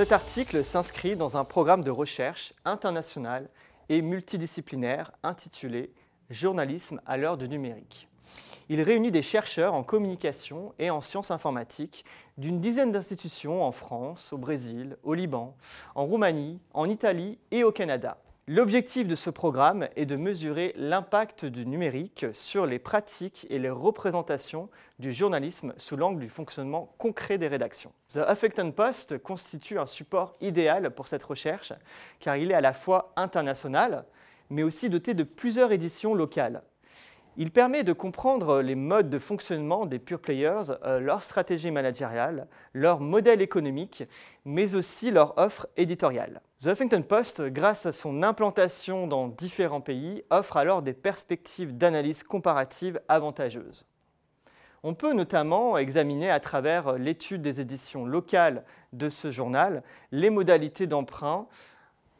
Cet article s'inscrit dans un programme de recherche international et multidisciplinaire intitulé Journalisme à l'heure du numérique. Il réunit des chercheurs en communication et en sciences informatiques d'une dizaine d'institutions en France, au Brésil, au Liban, en Roumanie, en Italie et au Canada. L'objectif de ce programme est de mesurer l'impact du numérique sur les pratiques et les représentations du journalisme sous l'angle du fonctionnement concret des rédactions. The Huffington Post constitue un support idéal pour cette recherche car il est à la fois international mais aussi doté de plusieurs éditions locales. Il permet de comprendre les modes de fonctionnement des pure players, euh, leur stratégie managériale, leur modèle économique, mais aussi leur offre éditoriale. The Huffington Post, grâce à son implantation dans différents pays, offre alors des perspectives d'analyse comparative avantageuses. On peut notamment examiner à travers l'étude des éditions locales de ce journal les modalités d'emprunt,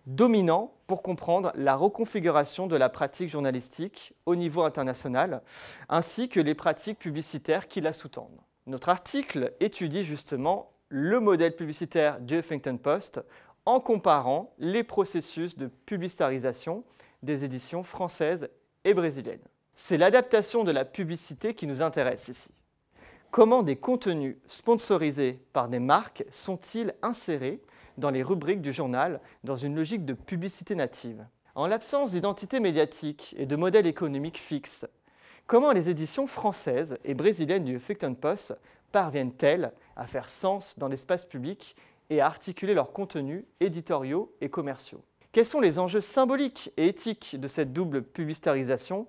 dominant pour comprendre la reconfiguration de la pratique journalistique au niveau international, ainsi que les pratiques publicitaires qui la sous-tendent. Notre article étudie justement le modèle publicitaire du Huffington Post en comparant les processus de publicitarisation des éditions françaises et brésiliennes. C'est l'adaptation de la publicité qui nous intéresse ici. Comment des contenus sponsorisés par des marques sont-ils insérés dans les rubriques du journal dans une logique de publicité native. En l'absence d'identité médiatique et de modèle économique fixe, comment les éditions françaises et brésiliennes du Huffington Post parviennent-elles à faire sens dans l'espace public et à articuler leurs contenus éditoriaux et commerciaux Quels sont les enjeux symboliques et éthiques de cette double publicitarisation,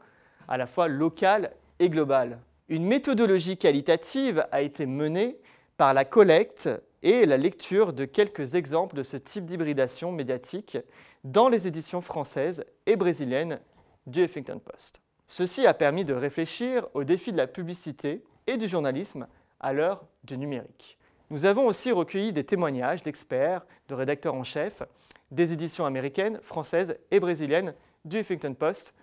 à la fois locale et globale Une méthodologie qualitative a été menée par la collecte et la lecture de quelques exemples de ce type d'hybridation médiatique dans les éditions françaises et brésiliennes du Huffington Post. Ceci a permis de réfléchir aux défis de la publicité et du journalisme à l'heure du numérique. Nous avons aussi recueilli des témoignages d'experts, de rédacteurs en chef des éditions américaines, françaises et brésiliennes du Huffington Post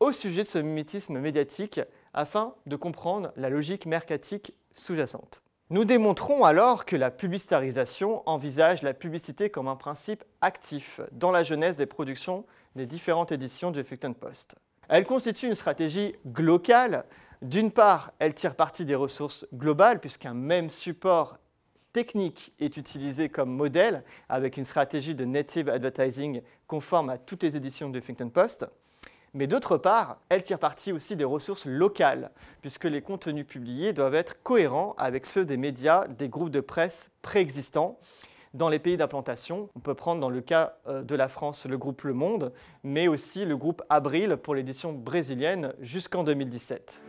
au sujet de ce mimétisme médiatique afin de comprendre la logique mercatique sous-jacente. Nous démontrons alors que la publicitarisation envisage la publicité comme un principe actif dans la jeunesse des productions des différentes éditions du Huffington Post. Elle constitue une stratégie globale. D'une part, elle tire parti des ressources globales puisqu'un même support technique est utilisé comme modèle avec une stratégie de native advertising conforme à toutes les éditions du Huffington Post. Mais d'autre part, elle tire parti aussi des ressources locales, puisque les contenus publiés doivent être cohérents avec ceux des médias, des groupes de presse préexistants. Dans les pays d'implantation, on peut prendre dans le cas euh, de la France le groupe Le Monde, mais aussi le groupe Abril pour l'édition brésilienne jusqu'en 2017.